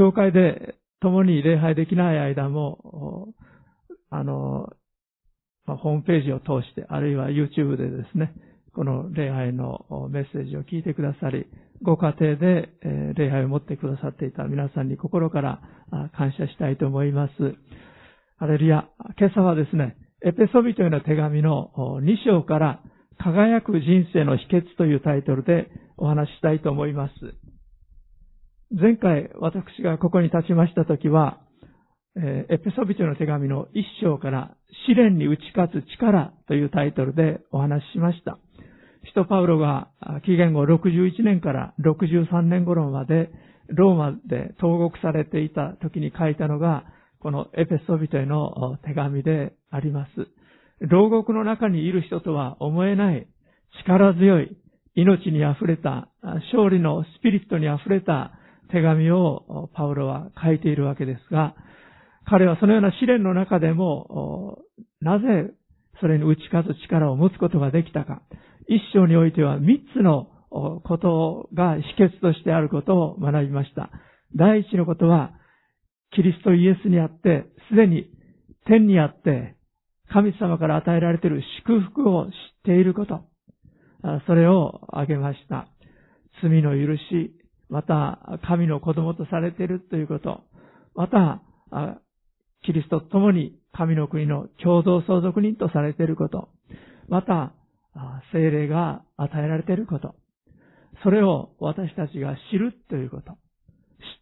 教会で共に礼拝できない間も、あの、まあ、ホームページを通して、あるいは YouTube でですね、この礼拝のメッセージを聞いてくださり、ご家庭で礼拝を持ってくださっていた皆さんに心から感謝したいと思います。アレルヤ、今朝はですね、エペソビトへの手紙の2章から輝く人生の秘訣というタイトルでお話ししたいと思います。前回私がここに立ちましたときは、エペソビトの手紙の1章から試練に打ち勝つ力というタイトルでお話ししました。使徒パウロが紀元後61年から63年頃までローマで投獄されていた時に書いたのが、このエペソビトへの手紙であります。牢獄の中にいる人とは思えない力強い命に溢れた勝利のスピリットに溢れた手紙をパウロは書いているわけですが、彼はそのような試練の中でも、なぜそれに打ち勝つ力を持つことができたか。一章においては三つのことが秘訣としてあることを学びました。第一のことは、キリストイエスにあって、すでに天にあって、神様から与えられている祝福を知っていること。それを挙げました。罪の許し、また神の子供とされているということ。また、キリストと共に神の国の共同相続人とされていること。また、精霊が与えられていること。それを私たちが知るということ。知っ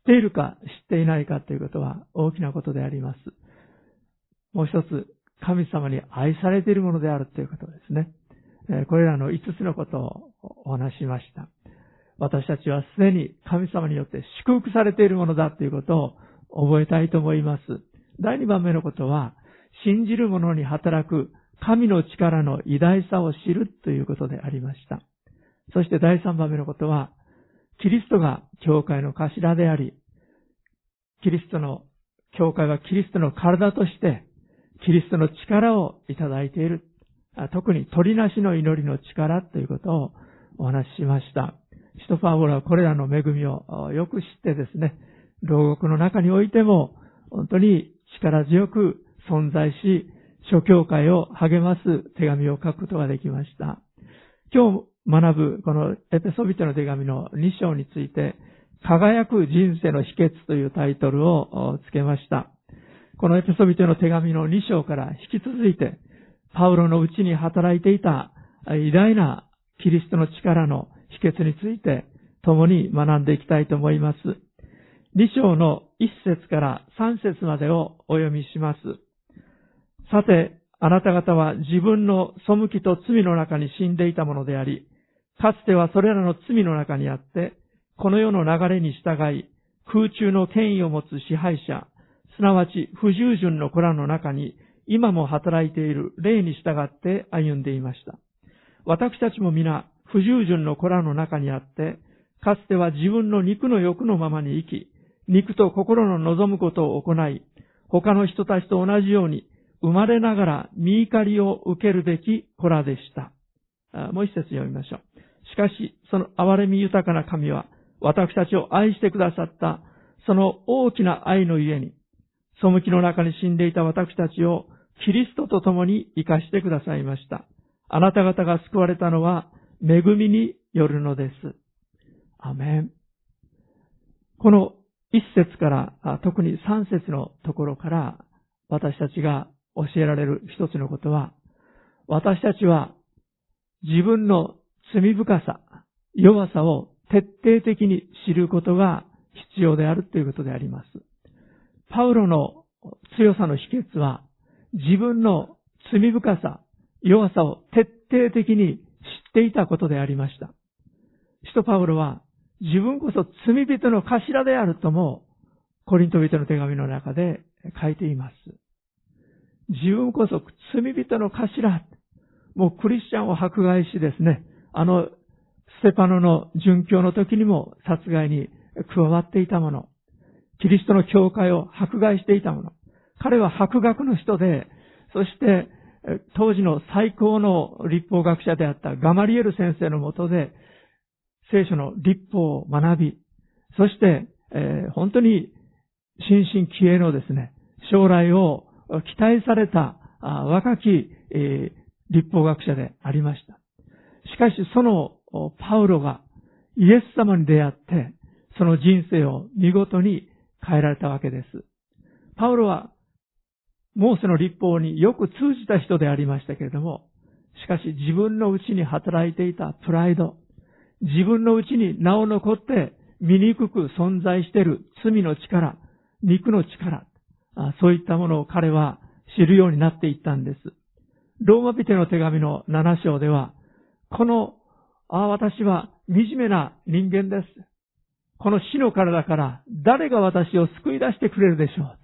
ているか知っていないかということは大きなことであります。もう一つ、神様に愛されているものであるということですね。これらの5つのことをお話しました。私たちはすでに神様によって祝福されているものだということを覚えたいと思います。第2番目のことは、信じる者に働く神の力の偉大さを知るということでありました。そして第3番目のことは、キリストが教会の頭であり、キリストの、教会はキリストの体として、キリストの力をいただいている。特に鳥なしの祈りの力ということをお話ししました。シトパウロはこれらの恵みをよく知ってですね、牢獄の中においても本当に力強く存在し、諸教会を励ます手紙を書くことができました。今日学ぶこのエペソビトの手紙の2章について、輝く人生の秘訣というタイトルを付けました。このエペソビトの手紙の2章から引き続いて、パウロのうちに働いていた偉大なキリストの力の秘訣について共に学んでいきたいと思います。2章の1節から3節までをお読みします。さて、あなた方は自分の背きと罪の中に死んでいたものであり、かつてはそれらの罪の中にあって、この世の流れに従い、空中の権威を持つ支配者、すなわち不従順の子らの中に、今も働いている霊に従って歩んでいました。私たちも皆、不従順の子らの中にあって、かつては自分の肉の欲のままに生き、肉と心の望むことを行い、他の人たちと同じように、生まれながら見怒りを受けるべき子らでした。もう一節読みましょう。しかし、その憐れみ豊かな神は、私たちを愛してくださった、その大きな愛のゆえに、背きの中に死んでいた私たちを、キリストと共に生かしてくださいました。あなた方が救われたのは、恵みによるのです。アメン。この一節から、特に三節のところから、私たちが教えられる一つのことは、私たちは自分の罪深さ、弱さを徹底的に知ることが必要であるということであります。パウロの強さの秘訣は、自分の罪深さ、弱さを徹底的にっていたことでありました。使徒パウロは自分こそ罪人の頭であるとも、コリント人の手紙の中で書いています。自分こそ罪人の頭。もうクリスチャンを迫害しですね、あの、ステパノの殉教の時にも殺害に加わっていたもの。キリストの教会を迫害していたもの。彼は博学の人で、そして当時の最高の立法学者であったガマリエル先生のもとで、聖書の立法を学び、そして、えー、本当に新進気鋭のですね、将来を期待された若き、えー、立法学者でありました。しかしそのパウロがイエス様に出会って、その人生を見事に変えられたわけです。パウロは、モーセの立法によく通じた人でありましたけれども、しかし自分のうちに働いていたプライド、自分のうちに名を残って醜く存在している罪の力、肉の力、そういったものを彼は知るようになっていったんです。ローマ人の手紙の7章では、この、ああ、私は惨めな人間です。この死の体から誰が私を救い出してくれるでしょう。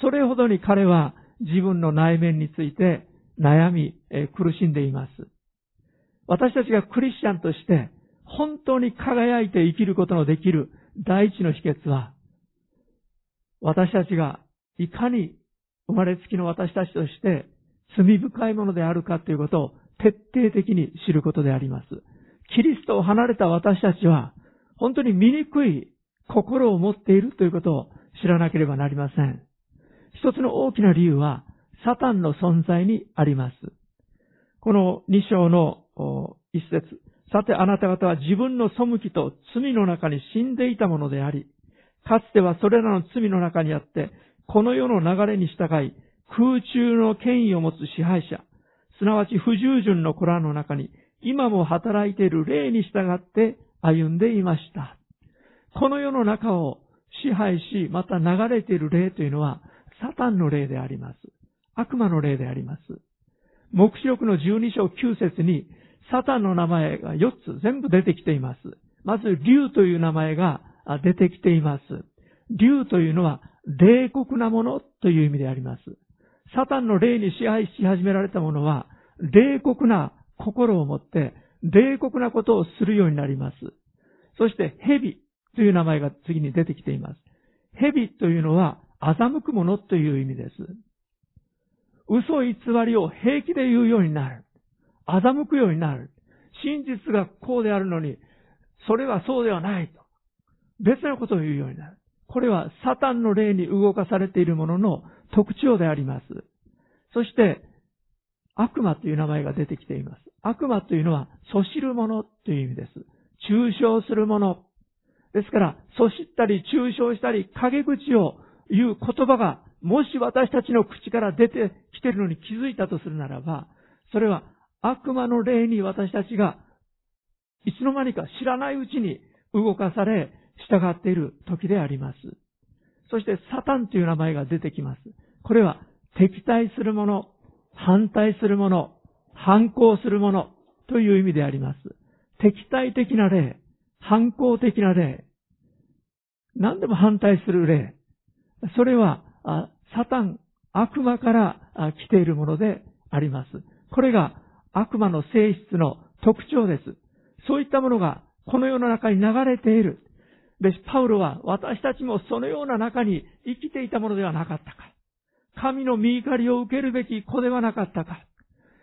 それほどに彼は自分の内面について悩み、苦しんでいます。私たちがクリスチャンとして本当に輝いて生きることのできる第一の秘訣は、私たちがいかに生まれつきの私たちとして罪深いものであるかということを徹底的に知ることであります。キリストを離れた私たちは本当に醜い心を持っているということを知らなければなりません。一つの大きな理由は、サタンの存在にあります。この二章の一節。さてあなた方は自分の背きと罪の中に死んでいたものであり、かつてはそれらの罪の中にあって、この世の流れに従い、空中の権威を持つ支配者、すなわち不従順の子らの中に、今も働いている霊に従って歩んでいました。この世の中を支配し、また流れている霊というのは、サタンの霊であります。悪魔の霊であります。目視録の12章9節に、サタンの名前が4つ全部出てきています。まず、竜という名前が出てきています。竜というのは、冷酷なものという意味であります。サタンの霊に支配し始められたものは、冷酷な心を持って、冷酷なことをするようになります。そして、蛇という名前が次に出てきています。蛇というのは、欺くものという意味です。嘘偽りを平気で言うようになる。欺くようになる。真実がこうであるのに、それはそうではないと。別なことを言うようになる。これはサタンの霊に動かされているものの特徴であります。そして、悪魔という名前が出てきています。悪魔というのは、そしるものという意味です。抽象するもの。ですから、そしったり、抽象したり、陰口を言う言葉が、もし私たちの口から出てきているのに気づいたとするならば、それは悪魔の霊に私たちが、いつの間にか知らないうちに動かされ、従っている時であります。そして、サタンという名前が出てきます。これは、敵対するもの、反対するもの、反抗するものという意味であります。敵対的な例、反抗的な例、何でも反対する例、それは、サタン、悪魔から来ているものであります。これが悪魔の性質の特徴です。そういったものがこの世の中に流れている。で、パウロは私たちもそのような中に生きていたものではなかったか。神の見怒りを受けるべき子ではなかったか。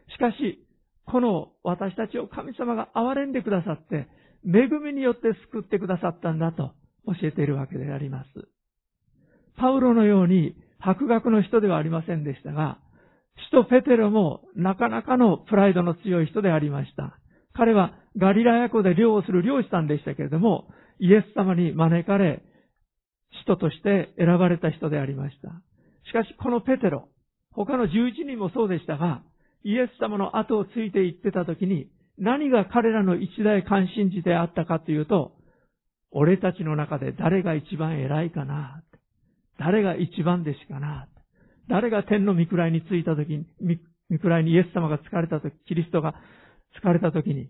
しかし、この私たちを神様が憐れんでくださって、恵みによって救ってくださったんだと教えているわけであります。パウロのように博学の人ではありませんでしたが、使徒ペテロもなかなかのプライドの強い人でありました。彼はガリラヤ湖で漁をする漁師さんでしたけれども、イエス様に招かれ、使徒として選ばれた人でありました。しかしこのペテロ、他の11人もそうでしたが、イエス様の後をついて行ってた時に、何が彼らの一大関心事であったかというと、俺たちの中で誰が一番偉いかな誰が一番弟子かな？誰が天の御位についた時に、御位にイエス様が疲れた時、キリストが疲れた時に、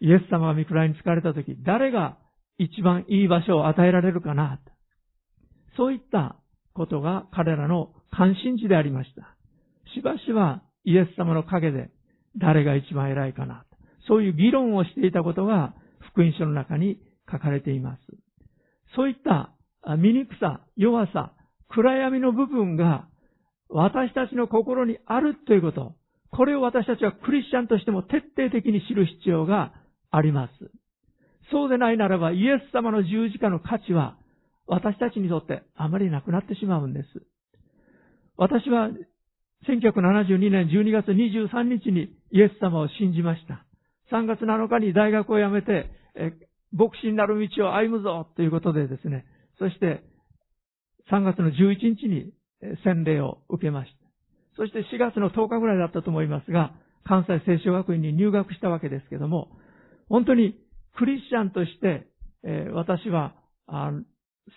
イエス様が御位に疲れた時、誰が一番いい場所を与えられるかな？そういったことが彼らの関心事でありました。しばしばイエス様の陰で誰が一番偉いかな？そういう議論をしていたことが福音書の中に書かれています。そういった醜さ、弱さ、暗闇の部分が私たちの心にあるということ、これを私たちはクリスチャンとしても徹底的に知る必要があります。そうでないならばイエス様の十字架の価値は私たちにとってあまりなくなってしまうんです。私は1972年12月23日にイエス様を信じました。3月7日に大学を辞めて、牧師になる道を歩むぞということでですね、そして3月の11日に洗礼を受けました。そして4月の10日ぐらいだったと思いますが、関西聖書学院に入学したわけですけども、本当にクリスチャンとして、えー、私は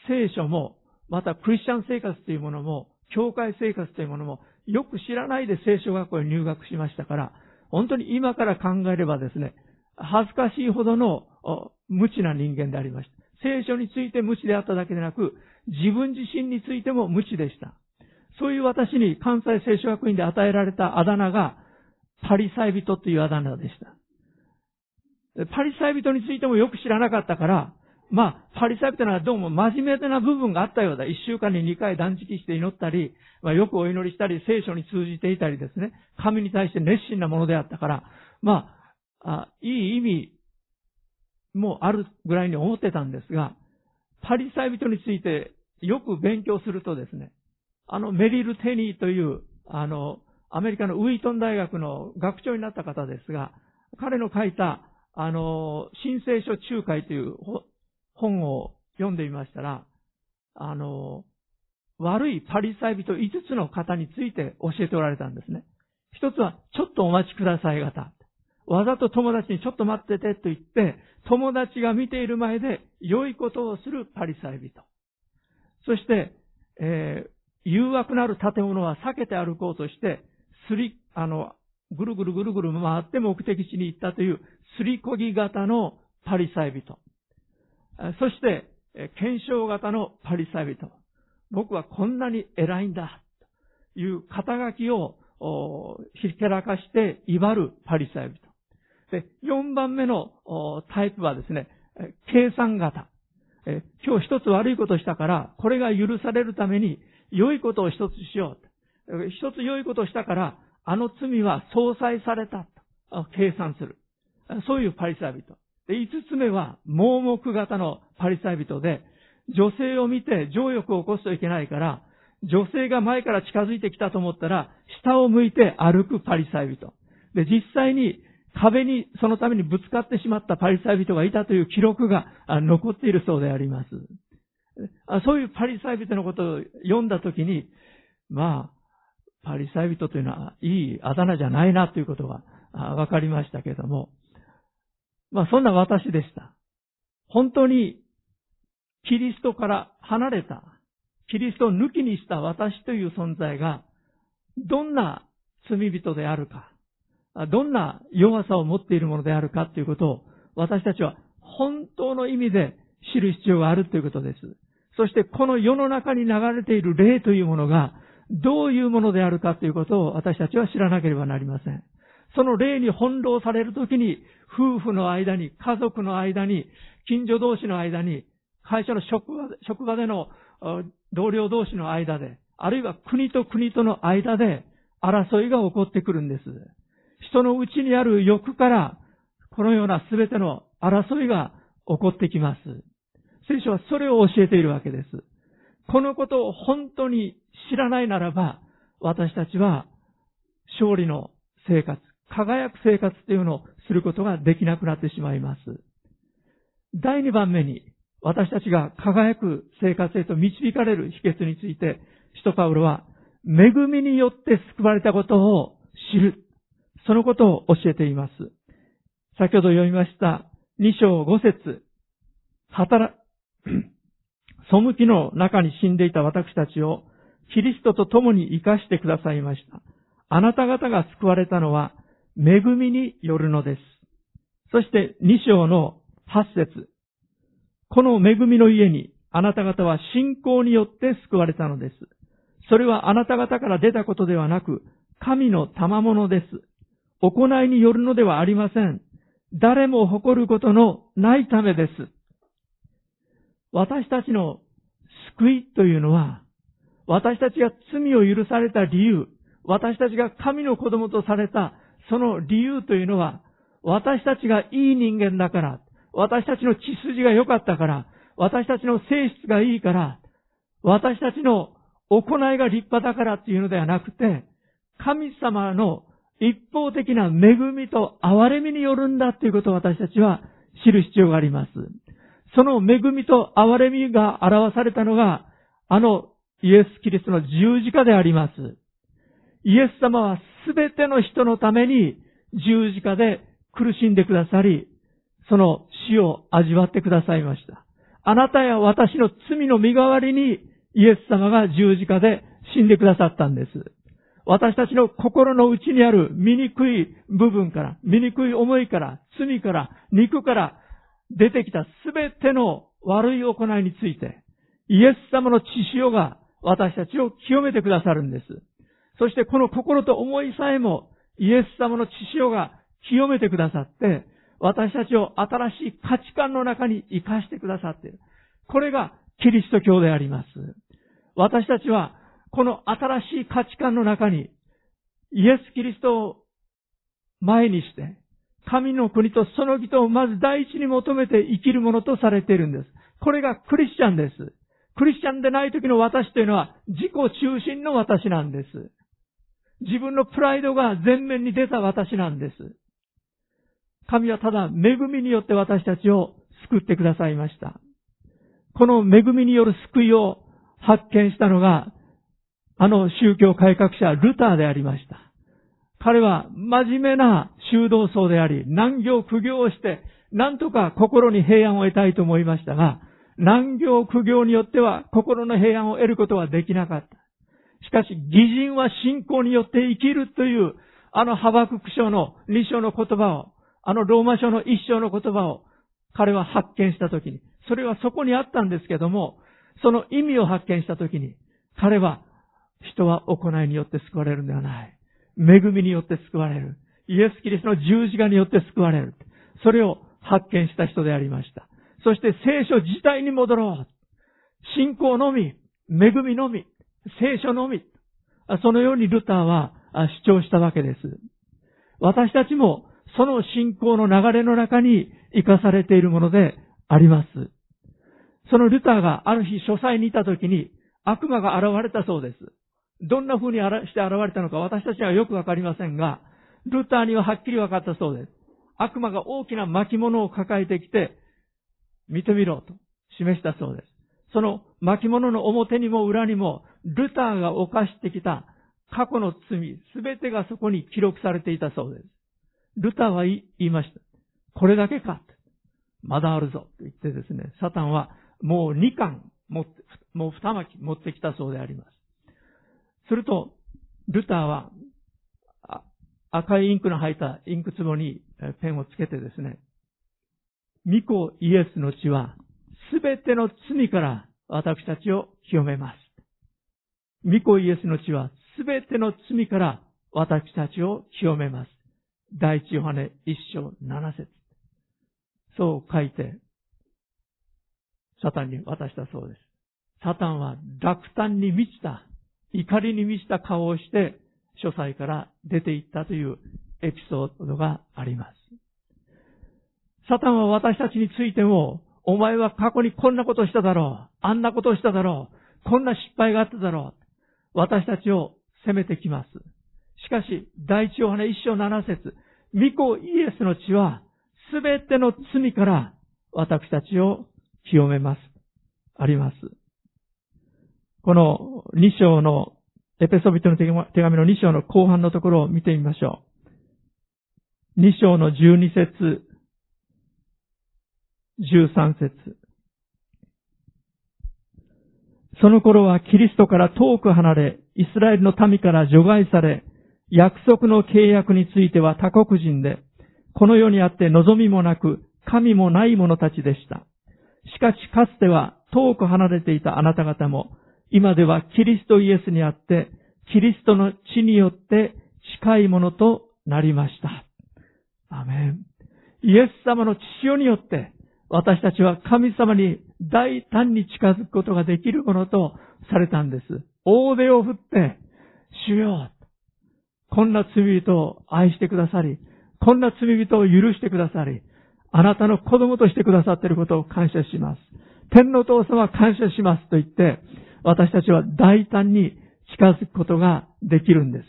聖書も、またクリスチャン生活というものも、教会生活というものも、よく知らないで聖書学校に入学しましたから、本当に今から考えればですね、恥ずかしいほどの無知な人間でありました。聖書について無知であっただけでなく、自分自身についても無知でした。そういう私に関西聖書学院で与えられたあだ名が、パリサイ人というあだ名でした。パリサイ人についてもよく知らなかったから、まあ、パリサイ人はどうも真面目な部分があったようだ。一週間に二回断食して祈ったり、まあ、よくお祈りしたり、聖書に通じていたりですね、神に対して熱心なものであったから、まあ、あいい意味もあるぐらいに思ってたんですが、パリサイ人についてよく勉強するとですね、あのメリル・テニーという、あの、アメリカのウィートン大学の学長になった方ですが、彼の書いた、あの、新聖書仲介という本を読んでみましたら、あの、悪いパリサイ人5つの方について教えておられたんですね。一つは、ちょっとお待ちください方。わざと友達にちょっと待っててと言って、友達が見ている前で良いことをするパリサイ人。そして、えー、誘惑のある建物は避けて歩こうとして、すり、あの、ぐるぐるぐるぐる回って目的地に行ったというすりこぎ型のパリサイ人。そして、検証型のパリサイ人。僕はこんなに偉いんだ。という肩書きをひけらかして威張るパリサイ人。で、4番目のタイプはですね、計算型。今日一つ悪いことしたから、これが許されるために良いことを一つしよう。一つ良いことをしたから、あの罪は相殺されたと計算する。そういうパリサイ人。で、五つ目は盲目型のパリサイ人で、女性を見て情欲を起こすといけないから、女性が前から近づいてきたと思ったら、下を向いて歩くパリサイ人。で、実際に壁にそのためにぶつかってしまったパリサイ人がいたという記録が残っているそうであります。そういうパリサイ人のことを読んだときに、まあ、パリサイ人というのはいいあだ名じゃないなということがわかりましたけれども、まあそんな私でした。本当にキリストから離れた、キリストを抜きにした私という存在が、どんな罪人であるか、どんな弱さを持っているものであるかということを、私たちは本当の意味で知る必要があるということです。そしてこの世の中に流れている霊というものが、どういうものであるかということを私たちは知らなければなりません。その霊に翻弄されるときに、夫婦の間に、家族の間に、近所同士の間に、会社の職場職場での同僚同士の間で、あるいは国と国との間で争いが起こってくるんです。人の内にある欲から、このような全ての争いが起こってきます。聖書はそれを教えているわけです。このことを本当に知らないならば、私たちは勝利の生活、輝く生活というのをすることができなくなってしまいます。第2番目に、私たちが輝く生活へと導かれる秘訣について、使徒パウロは、恵みによって救われたことを知る。そのことを教えています。先ほど読みました2章5節働、背きの中に死んでいた私たちをキリストと共に生かしてくださいました。あなた方が救われたのは恵みによるのです。そして2章の8節この恵みの家にあなた方は信仰によって救われたのです。それはあなた方から出たことではなく、神の賜物です。行いによるのではありません。誰も誇ることのないためです。私たちの救いというのは、私たちが罪を許された理由、私たちが神の子供とされたその理由というのは、私たちがいい人間だから、私たちの血筋が良かったから、私たちの性質がいいから、私たちの行いが立派だからっていうのではなくて、神様の一方的な恵みと憐れみによるんだということを私たちは知る必要があります。その恵みと憐れみが表されたのが、あのイエス・キリストの十字架であります。イエス様はすべての人のために十字架で苦しんでくださり、その死を味わってくださいました。あなたや私の罪の身代わりにイエス様が十字架で死んでくださったんです。私たちの心の内にある醜い部分から、醜い思いから、罪から、肉から出てきたすべての悪い行いについて、イエス様の血潮が私たちを清めてくださるんです。そしてこの心と思いさえもイエス様の血潮が清めてくださって、私たちを新しい価値観の中に生かしてくださっている。これがキリスト教であります。私たちはこの新しい価値観の中にイエス・キリストを前にして、神の国とその義とをまず第一に求めて生きるものとされているんです。これがクリスチャンです。クリスチャンでない時の私というのは自己中心の私なんです。自分のプライドが前面に出た私なんです。神はただ恵みによって私たちを救ってくださいました。この恵みによる救いを発見したのが、あの宗教改革者ルターでありました。彼は真面目な修道僧であり、難行苦行をして、なんとか心に平安を得たいと思いましたが、難行苦行によっては心の平安を得ることはできなかった。しかし、義人は信仰によって生きるという、あのハバクク書の2章の言葉を、あのローマ書の1章の言葉を、彼は発見したときに、それはそこにあったんですけども、その意味を発見したときに、彼は、人は行いによって救われるんではない。恵みによって救われる。イエス・キリストの十字架によって救われる。それを発見した人でありました。そして聖書自体に戻ろう。信仰のみ、恵みのみ、聖書のみ。そのようにルターは主張したわけです。私たちもその信仰の流れの中に生かされているものであります。そのルターがある日書斎にいた時に悪魔が現れたそうです。どんな風にして現れたのか私たちはよくわかりませんが、ルターにははっきり分かったそうです。悪魔が大きな巻物を抱えてきて、見てみろと示したそうです。その巻物の表にも裏にも、ルターが犯してきた過去の罪、すべてがそこに記録されていたそうです。ルターは言いました。これだけかまだあるぞと言ってですね、サタンはもう2巻持って、もう2巻持ってきたそうであります。すると、ルターは赤いインクの入ったインク壺にペンをつけてですね、御子イエスの血は、すべての罪から私たちを清めます。御子イエスの血は、すべての罪から私たちを清めます。第一ヨハネ一章七節そう書いて、サタンに渡したそうです。サタンは落胆に満ちた、怒りに満ちた顔をして、書斎から出て行ったというエピソードがあります。サタンは私たちについても、お前は過去にこんなことしただろう。あんなことをしただろう。こんな失敗があっただろう。私たちを責めてきます。しかし、第一ヨハネ一章七節御子イエスの血は、すべての罪から私たちを清めます。あります。この二章の、エペソビトの手紙の二章の後半のところを見てみましょう。二章の十二節13節その頃はキリストから遠く離れ、イスラエルの民から除外され、約束の契約については他国人で、この世にあって望みもなく、神もない者たちでした。しかしかつては遠く離れていたあなた方も、今ではキリストイエスにあって、キリストの血によって近いものとなりました。アメン。イエス様の血潮によって、私たちは神様に大胆に近づくことができるものとされたんです。大手を振って、主よ、こんな罪人を愛してくださり、こんな罪人を許してくださり、あなたの子供としてくださっていることを感謝します。天の父様感謝しますと言って、私たちは大胆に近づくことができるんです。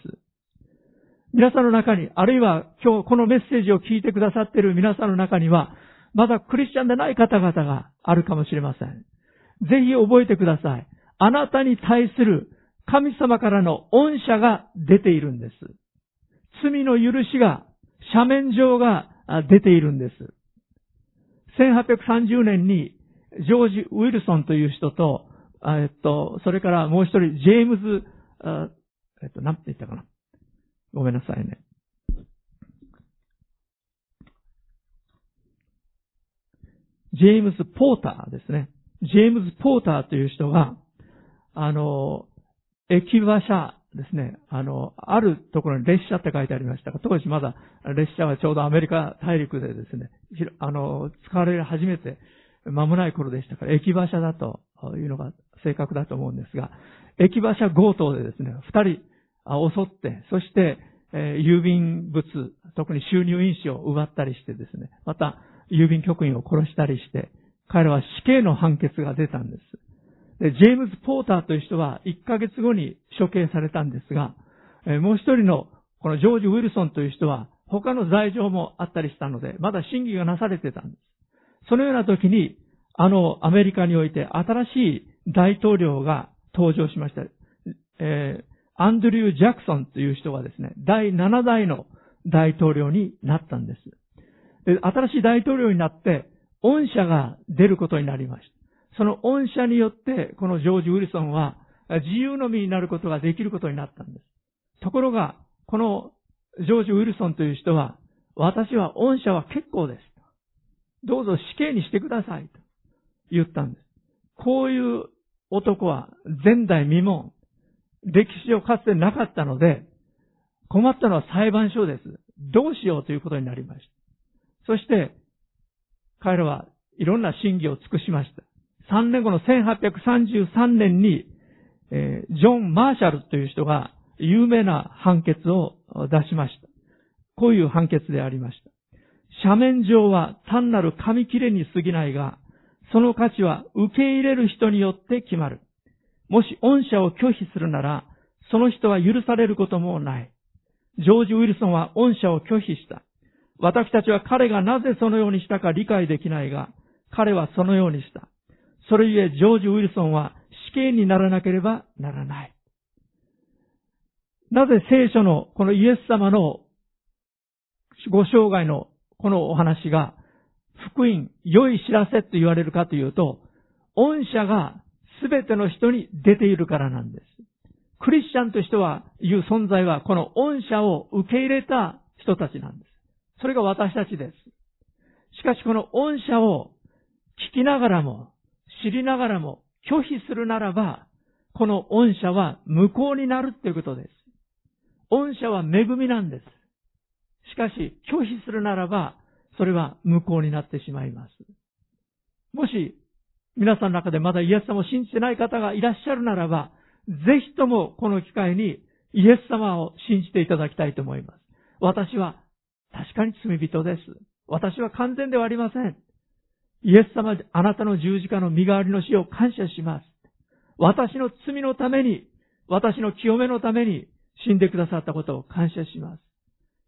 皆さんの中に、あるいは今日このメッセージを聞いてくださっている皆さんの中には、まだクリスチャンでない方々があるかもしれません。ぜひ覚えてください。あなたに対する神様からの恩赦が出ているんです。罪の許しが、斜面上が出ているんです。1830年にジョージ・ウィルソンという人と、えっと、それからもう一人、ジェームズ、えっと、なんて言ったかな。ごめんなさいね。ジェームズ・ポーターですね。ジェームズ・ポーターという人が、あの、駅馬車ですね、あの、あるところに列車って書いてありましたが、当時まだ列車はちょうどアメリカ大陸でですね、あの、使われ始めて間もない頃でしたから、駅馬車だというのが正確だと思うんですが、駅馬車強盗でですね、二人襲って、そして、え、郵便物、特に収入印紙を奪ったりしてですね、また郵便局員を殺したりして、彼らは死刑の判決が出たんです。で、ジェームズ・ポーターという人は1ヶ月後に処刑されたんですが、えもう一人のこのジョージ・ウィルソンという人は他の罪状もあったりしたので、まだ審議がなされてたんです。そのような時に、あのアメリカにおいて新しい大統領が登場しました。えー、アンドリュー・ジャクソンという人がですね、第7代の大統領になったんです。で新しい大統領になって、恩赦が出ることになりました。その恩赦によって、このジョージ・ウィルソンは自由の身になることができることになったんです。ところが、このジョージ・ウィルソンという人は、私は恩赦は結構です。どうぞ死刑にしてください。と言ったんです。こういう男は前代未聞。歴史上かつてなかったので、困ったのは裁判所です。どうしようということになりました。そして、彼らはいろんな審議を尽くしました。3年後の1833年に、えー、ジョン・マーシャルという人が有名な判決を出しました。こういう判決でありました。斜面上は単なる紙切れに過ぎないが、その価値は受け入れる人によって決まる。もし恩赦を拒否するなら、その人は許されることもない。ジョージ・ウィルソンは恩赦を拒否した。私たちは彼がなぜそのようにしたか理解できないが、彼はそのようにした。それゆえ、ジョージ・ウィルソンは死刑にならなければならない。なぜ聖書のこのイエス様のご生涯のこのお話が福音、良い知らせと言われるかというと、恩赦がすべての人に出ているからなんです。クリスチャンとしては、いう存在は、この恩赦を受け入れた人たちなんです。それが私たちです。しかしこの恩赦を聞きながらも、知りながらも拒否するならば、この恩赦は無効になるということです。恩赦は恵みなんです。しかし、拒否するならば、それは無効になってしまいます。もし、皆さんの中でまだイエス様を信じてない方がいらっしゃるならば、ぜひともこの機会にイエス様を信じていただきたいと思います。私は確かに罪人です。私は完全ではありません。イエス様、あなたの十字架の身代わりの死を感謝します。私の罪のために、私の清めのために死んでくださったことを感謝します。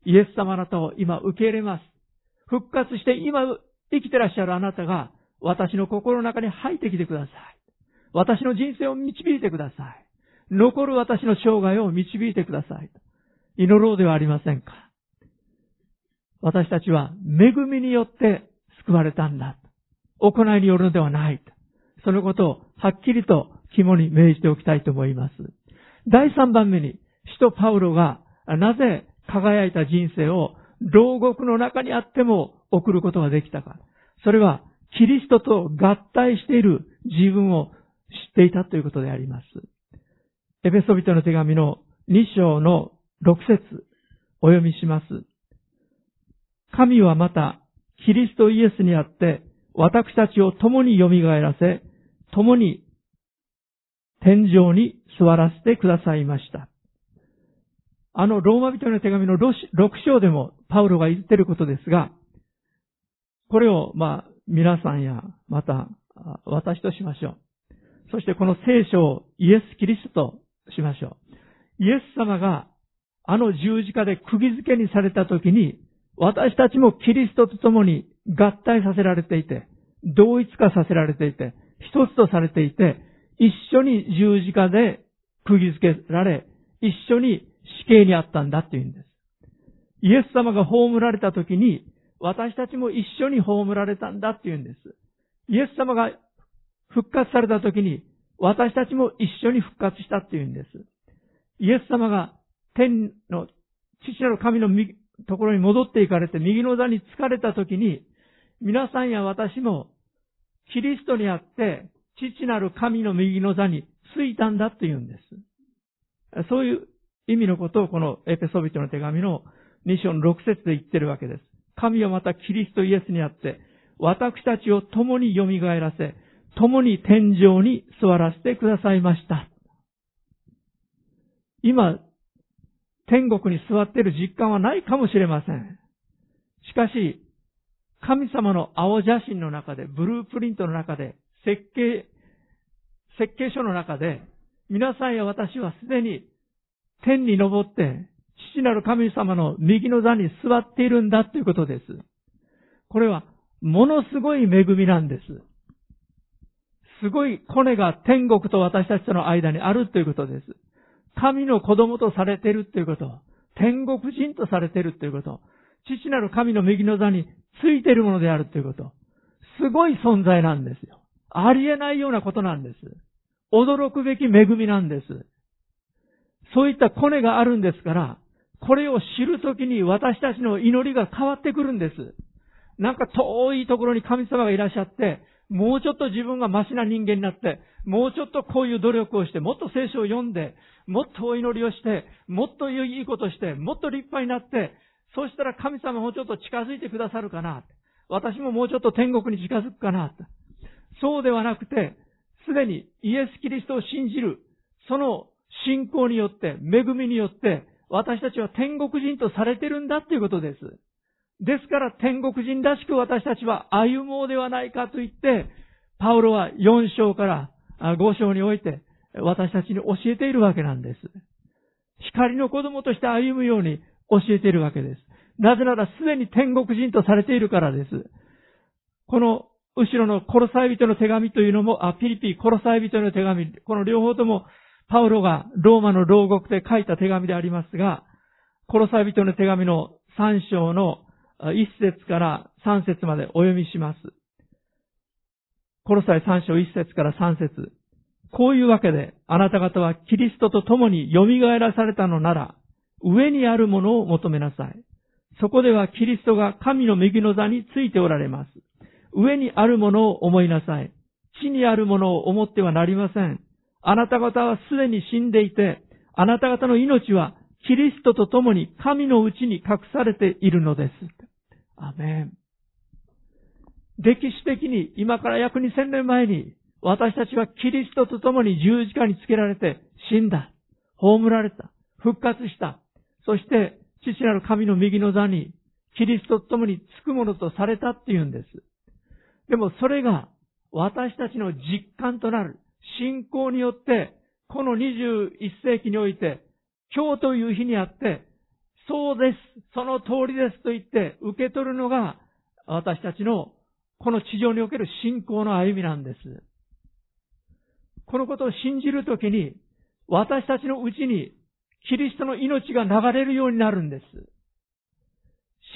イエス様あなたを今受け入れます。復活して今生きてらっしゃるあなたが私の心の中に入ってきてください。私の人生を導いてください。残る私の生涯を導いてください。祈ろうではありませんか。私たちは恵みによって救われたんだ。行いによるのではない。そのことをはっきりと肝に銘じておきたいと思います。第3番目に、使徒パウロがなぜ輝いた人生を牢獄の中にあっても送ることができたか。それはキリストと合体している自分を知っていたということであります。エペソビトの手紙の2章の6節お読みします。神はまた、キリストイエスにあって、私たちを共に蘇らせ、共に天井に座らせてくださいました。あの、ローマ人の手紙の6章でもパウロが言ってることですが、これを、まあ、皆さんや、また、私としましょう。そしてこの聖書をイエス・キリストとしましょう。イエス様があの十字架で釘付けにされた時に、私たちもキリストと共に合体させられていて、同一化させられていて、一つとされていて、一緒に十字架で釘付けられ、一緒に死刑にあったんだっていうんです。イエス様が葬られた時に、私たちも一緒に葬られたんだっていうんです。イエス様が復活された時に、私たちも一緒に復活したっていうんです。イエス様が天の父なる神のところに戻っていかれて右の座に疲れた時に、皆さんや私もキリストにあって父なる神の右の座についたんだというんです。そういう意味のことをこのエペソビトの手紙の2章の6節で言ってるわけです。神はまたキリストイエスにあって、私たちを共に蘇らせ、共に天井に座らせてくださいました。今、天国に座っている実感はないかもしれません。しかし、神様の青写真の中で、ブループリントの中で、設計、設計書の中で、皆さんや私はすでに天に昇って、父なる神様の右の座に座っているんだということです。これは、ものすごい恵みなんです。すごいコネが天国と私たちとの間にあるということです。神の子供とされているということ。天国人とされているということ。父なる神の右の座についているものであるということ。すごい存在なんですよ。ありえないようなことなんです。驚くべき恵みなんです。そういったコネがあるんですから、これを知るときに私たちの祈りが変わってくるんです。なんか遠いところに神様がいらっしゃって、もうちょっと自分がマシな人間になって、もうちょっとこういう努力をして、もっと聖書を読んで、もっとお祈りをして、もっといいことして、もっと立派になって、そうしたら神様もうちょっと近づいてくださるかな。私ももうちょっと天国に近づくかな。そうではなくて、すでにイエス・キリストを信じる、その信仰によって、恵みによって、私たちは天国人とされてるんだということです。ですから天国人らしく私たちは歩もうではないかと言って、パウロは4章から5章において私たちに教えているわけなんです。光の子供として歩むように教えているわけです。なぜならすでに天国人とされているからです。この後ろのコロサイ人の手紙というのも、あ、ピリピコロサイ人の手紙、この両方ともパウロがローマの牢獄で書いた手紙でありますが、コロサイ人の手紙の3章の1節から3節までお読みします。コロサイ3章1節から3節こういうわけで、あなた方はキリストと共に蘇らされたのなら、上にあるものを求めなさい。そこではキリストが神の右の座についておられます。上にあるものを思いなさい。地にあるものを思ってはなりません。あなた方はすでに死んでいて、あなた方の命はキリストと共に神のうちに隠されているのです。アメン。歴史的に今から約2000年前に私たちはキリストと共に十字架につけられて死んだ。葬られた。復活した。そして、父なる神の右の座に、キリストと共につくものとされたっていうんです。でもそれが、私たちの実感となる信仰によって、この21世紀において、今日という日にあって、そうです、その通りですと言って受け取るのが、私たちのこの地上における信仰の歩みなんです。このことを信じるときに、私たちのうちにキリストの命が流れるようになるんです。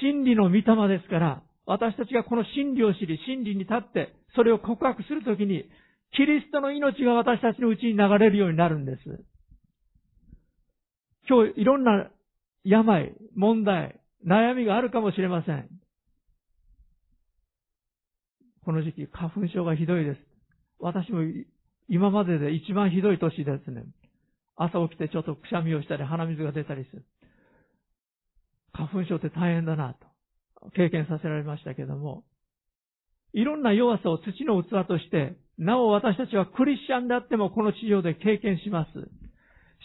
真理の御霊ですから、私たちがこの真理を知り、真理に立って、それを告白するときに、キリストの命が私たちのうちに流れるようになるんです。今日いろんな病、問題、悩みがあるかもしれません。この時期、花粉症がひどいです。私も今までで一番ひどい年ですね。朝起きてちょっとくしゃみをしたり鼻水が出たりする。花粉症って大変だなと経験させられましたけども、いろんな弱さを土の器として、なお私たちはクリスチャンであってもこの地上で経験します。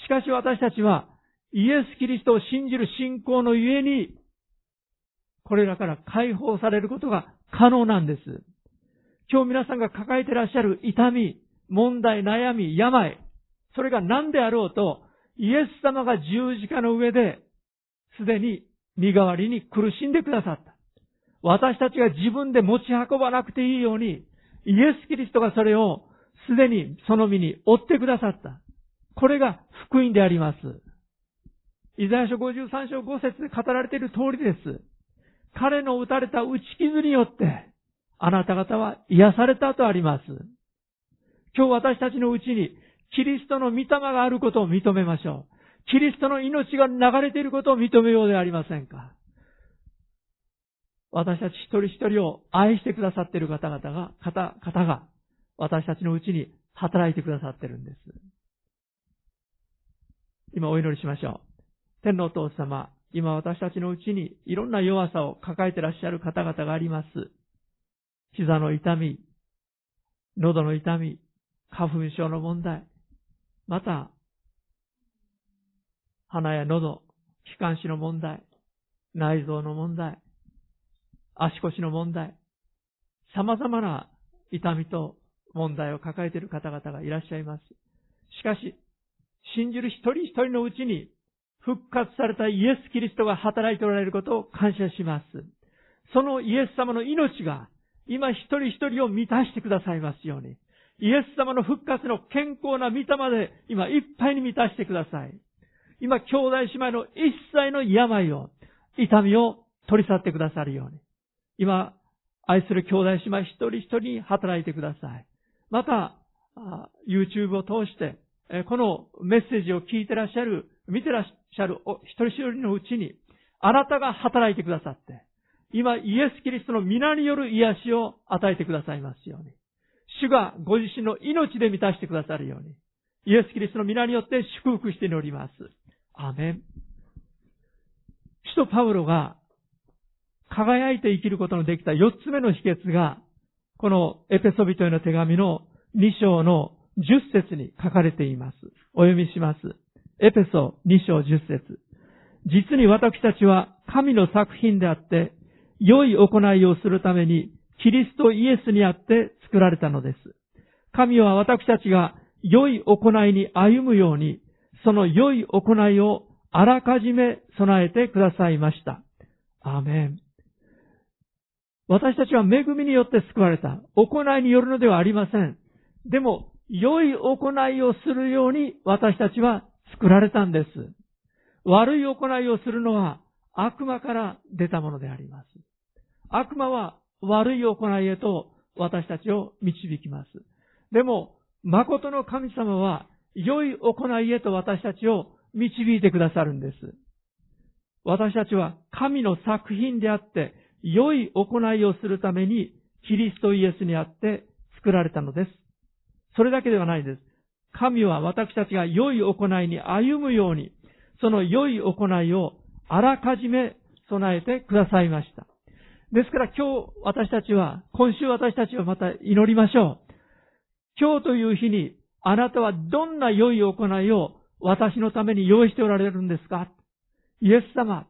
しかし私たちはイエス・キリストを信じる信仰のゆえに、これらから解放されることが可能なんです。今日皆さんが抱えてらっしゃる痛み、問題、悩み、病、それが何であろうと、イエス様が十字架の上で、すでに身代わりに苦しんでくださった。私たちが自分で持ち運ばなくていいように、イエス・キリストがそれをすでにその身に追ってくださった。これが福音であります。イザヤ書53章5節で語られている通りです。彼の打たれた打ち傷によって、あなた方は癒されたとあります。今日私たちのうちに、キリストの御霊があることを認めましょう。キリストの命が流れていることを認めようではありませんか。私たち一人一人を愛してくださっている方々が、方、方が、私たちのうちに働いてくださっているんです。今お祈りしましょう。天のお父様、今私たちのうちにいろんな弱さを抱えていらっしゃる方々があります。膝の痛み、喉の痛み、花粉症の問題、また、鼻や喉、気管支の問題、内臓の問題、足腰の問題、様々な痛みと問題を抱えている方々がいらっしゃいます。しかし、信じる一人一人のうちに復活されたイエス・キリストが働いておられることを感謝します。そのイエス様の命が今一人一人を満たしてくださいますように。イエス様の復活の健康な御霊で今いっぱいに満たしてください。今兄弟姉妹の一切の病を、痛みを取り去ってくださるように。今、愛する兄弟姉妹一人一人に働いてください。また、YouTube を通して、このメッセージを聞いてらっしゃる、見てらっしゃる一人一人のうちに、あなたが働いてくださって、今、イエス・キリストの皆による癒しを与えてくださいますように。主がご自身の命で満たしてくださるように。イエス・キリストの皆によって祝福しております。アメン。使徒パウロが輝いて生きることのできた4つ目の秘訣が、このエペソビトへの手紙の2章の10節に書かれています。お読みします。エペソ2章10節実に私たちは神の作品であって、良い行いをするために、キリストイエスにあって作られたのです。神は私たちが良い行いに歩むように、その良い行いをあらかじめ備えてくださいました。アーメン。私たちは恵みによって救われた。行いによるのではありません。でも、良い行いをするように私たちは作られたんです。悪い行いをするのは悪魔から出たものであります。悪魔は悪い行いへと私たちを導きます。でも、誠の神様は良い行いへと私たちを導いてくださるんです。私たちは神の作品であって、良い行いをするために、キリストイエスにあって作られたのです。それだけではないです。神は私たちが良い行いに歩むように、その良い行いをあらかじめ備えてくださいました。ですから今日私たちは、今週私たちはまた祈りましょう。今日という日にあなたはどんな良い行いを私のために用意しておられるんですか？イエス様、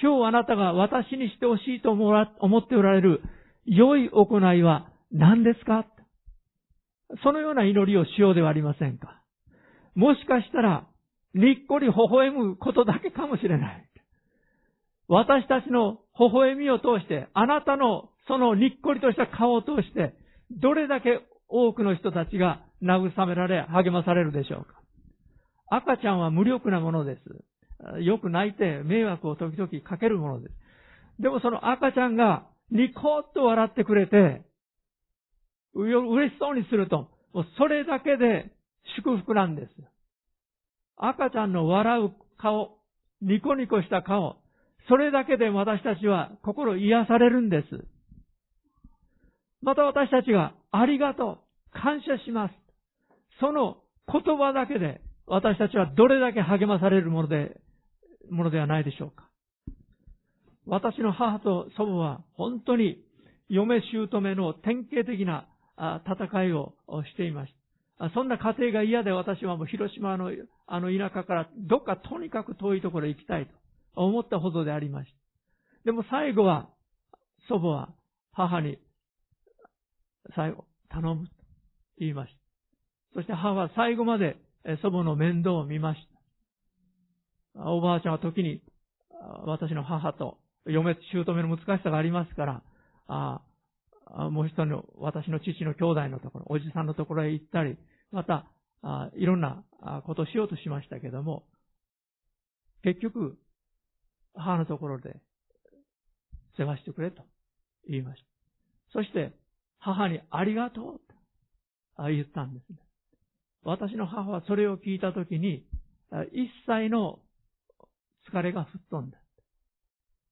今日あなたが私にしてほしいと思っておられる良い行いは何ですか？そのような祈りをしようではありませんか？もしかしたら、にっこり微笑むことだけかもしれない。私たちの微笑みを通して、あなたのそのにっこりとした顔を通して、どれだけ多くの人たちが慰められ、励まされるでしょうか？赤ちゃんは無力なものです。よく泣いて迷惑を時々かけるものです。でもその赤ちゃんがニコッと笑ってくれて、嬉しそうにすると、もうそれだけで祝福なんです。赤ちゃんの笑う顔、ニコニコした顔、それだけで私たちは心癒されるんです。また私たちがありがとう、感謝します。その言葉だけで私たちはどれだけ励まされるもので、ものではないでしょうか。私の母と祖母は本当に嫁姑の典型的な戦いをしていました。そんな家庭が嫌で私はもう広島のあの田舎からどっかとにかく遠いところへ行きたいと思ったほどでありました。でも最後は祖母は母に最後、頼むと言いました。そして母は最後まで祖母の面倒を見ました。おばあちゃんは時に私の母と嫁、姑の難しさがありますから、あもう一人の私の父の兄弟のところ、おじさんのところへ行ったり、また、あいろんなことをしようとしましたけども、結局、母のところで世話してくれと言いました。そして、母にありがとうと言ったんですね。私の母はそれを聞いたときに、一切の疲れが吹っ飛んだ。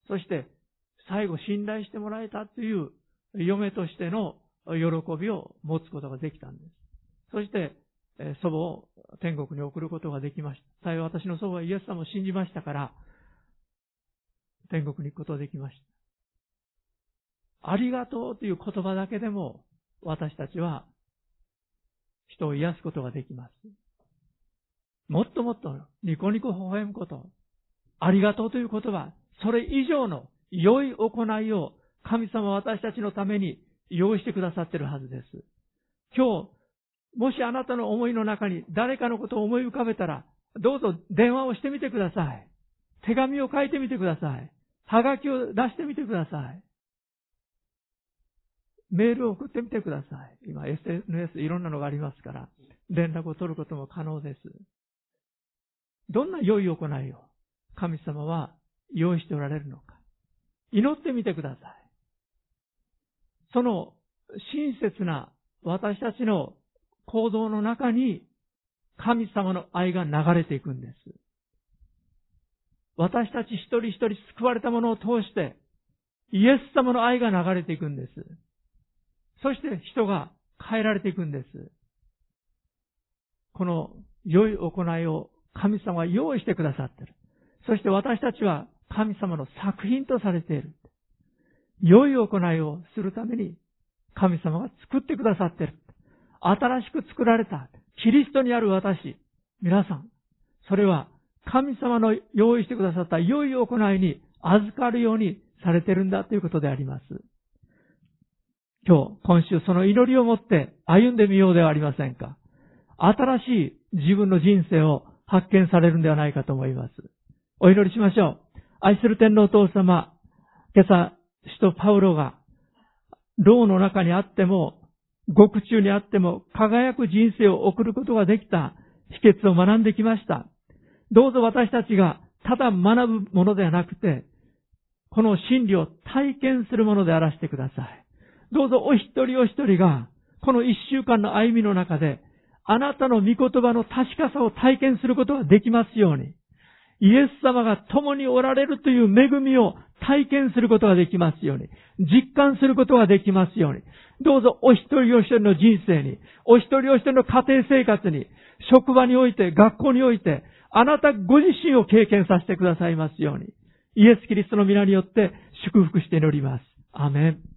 そして、最後信頼してもらえたという嫁としての喜びを持つことができたんです。そして、祖母を天国に送ることができました。幸い私の祖母はイエス様を信じましたから、天国に行くことができました。ありがとうという言葉だけでも、私たちは人を癒すことができます。もっともっとニコニコ微笑むこと、ありがとうという言葉、それ以上の良い行いを神様私たちのために用意してくださっているはずです。今日、もしあなたの思いの中に誰かのことを思い浮かべたら、どうぞ電話をしてみてください。手紙を書いてみてください。はがきを出してみてください。メールを送ってみてください。今 SNS いろんなのがありますから、連絡を取ることも可能です。どんな良い行いを神様は用意しておられるのか。祈ってみてください。その親切な私たちの行動の中に神様の愛が流れていくんです。私たち一人一人救われたものを通してイエス様の愛が流れていくんです。そして人が変えられていくんです。この良い行いを神様は用意してくださってる。そして私たちは神様の作品とされている。良い行いをするために神様が作ってくださっている。新しく作られたキリストにある私、皆さん、それは神様の用意してくださった良い行いに預かるようにされているんだということであります。今日、今週その祈りを持って歩んでみようではありませんか。新しい自分の人生を発見されるんではないかと思います。お祈りしましょう。愛する天皇お父様、今朝、使徒パウロが、牢の中にあっても、獄中にあっても、輝く人生を送ることができた秘訣を学んできました。どうぞ私たちが、ただ学ぶものではなくて、この真理を体験するものであらせてください。どうぞお一人お一人が、この一週間の歩みの中で、あなたの御言葉の確かさを体験することができますように。イエス様が共におられるという恵みを体験することができますように。実感することができますように。どうぞお一人お一人の人生に、お一人お一人の家庭生活に、職場において、学校において、あなたご自身を経験させてくださいますように。イエス・キリストの皆によって祝福して祈ります。アメン。